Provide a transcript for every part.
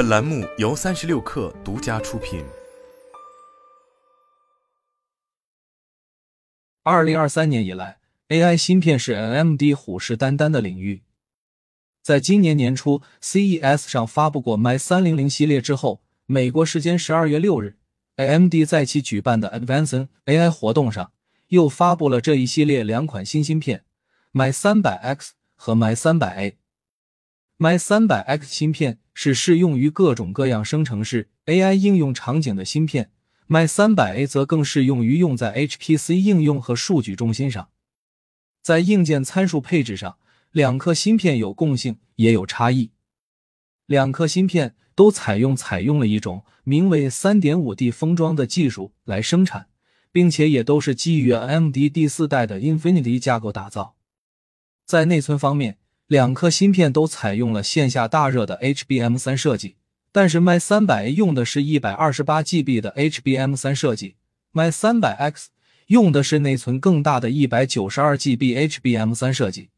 本栏目由三十六氪独家出品。二零二三年以来，AI 芯片是 AMD 虎视眈眈的领域。在今年年初 CES 上发布过 My 三零零系列之后，美国时间十二月六日，AMD 在其举办的 Advanced AI 活动上，又发布了这一系列两款新芯片：My 三百 X 和 My 三百 A。My 三百 X 芯片是适用于各种各样生成式 AI 应用场景的芯片，My 三百 A 则更适用于用在 HPC 应用和数据中心上。在硬件参数配置上，两颗芯片有共性，也有差异。两颗芯片都采用采用了一种名为三点五 D 封装的技术来生产，并且也都是基于 AMD 第四代的 Infinity 架构打造。在内存方面，两颗芯片都采用了线下大热的 HBM 三设计，但是 My 三百用的是一百二十八 GB 的 HBM 三设计，My 三百 X 用的是内存更大的一百九十二 GB HBM 三设计。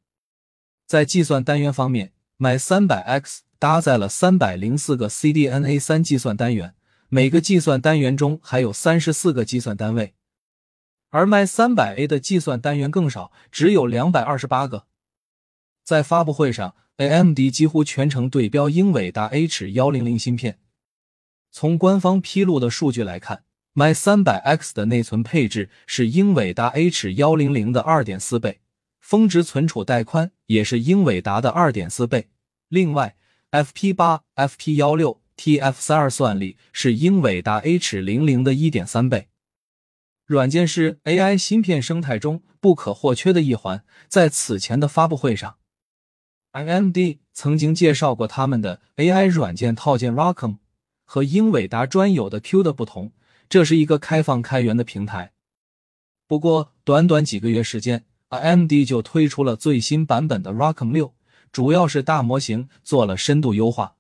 在计算单元方面，My 三百 X 搭载了三百零四个 CDNA 三计算单元，每个计算单元中还有三十四个计算单位，而 My 三百 A 的计算单元更少，只有两百二十八个。在发布会上，AMD 几乎全程对标英伟达 H 幺零零芯片。从官方披露的数据来看，My 三百 X 的内存配置是英伟达 H 幺零零的二点四倍，峰值存储带宽也是英伟达的二点四倍。另外，FP 八、FP 幺六、TF 三二算力是英伟达 H 零零的一点三倍。软件是 AI 芯片生态中不可或缺的一环，在此前的发布会上。AMD 曾经介绍过他们的 AI 软件套件 rockm 和英伟达专有的 Q 的不同，这是一个开放开源的平台。不过，短短几个月时间，AMD 就推出了最新版本的 rockm 六，主要是大模型做了深度优化。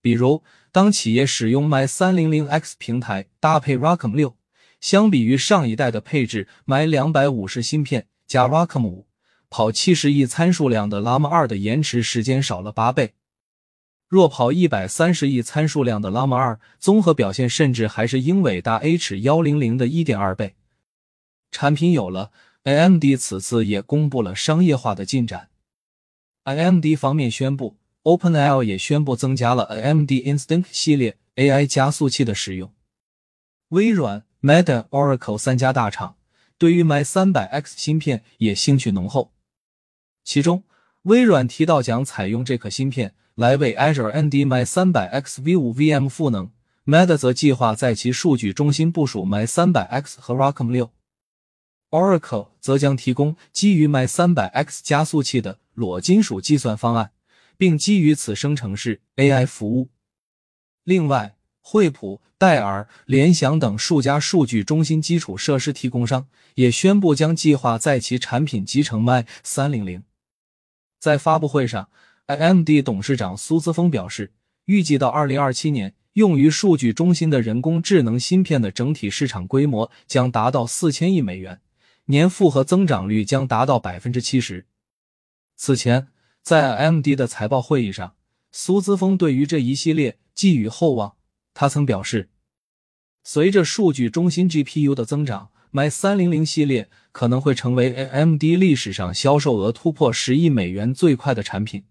比如，当企业使用 My 三零零 X 平台搭配 rockm 六，相比于上一代的配置，My 两百五十芯片加 rockm 五。跑七十亿参数量的 Llama 二的延迟时间少了八倍，若跑一百三十亿参数量的 Llama 二，综合表现甚至还是英伟达 H 幺零零的一点二倍。产品有了，AMD 此次也公布了商业化的进展。AMD 方面宣布，OpenAI 也宣布增加了 AMD Instinct 系列 AI 加速器的使用。微软、Meta、Oracle 三家大厂对于 My 三百 X 芯片也兴趣浓厚。其中，微软提到将采用这颗芯片来为 Azure ND My 三百 X V5 VM 赋能，Meta 则计划在其数据中心部署 My 三百 X 和 ROCm 六，Oracle 则将提供基于 My 三百 X 加速器的裸金属计算方案，并基于此生成式 AI 服务。另外，惠普、戴尔、联想等数家数据中心基础设施提供商也宣布将计划在其产品集成 My 三零零。在发布会上，AMD 董事长苏姿峰表示，预计到二零二七年，用于数据中心的人工智能芯片的整体市场规模将达到四千亿美元，年复合增长率将达到百分之七十。此前，在 AMD 的财报会议上，苏姿峰对于这一系列寄予厚望。他曾表示，随着数据中心 GPU 的增长。My 三零零系列可能会成为 AMD 历史上销售额突破十亿美元最快的产品。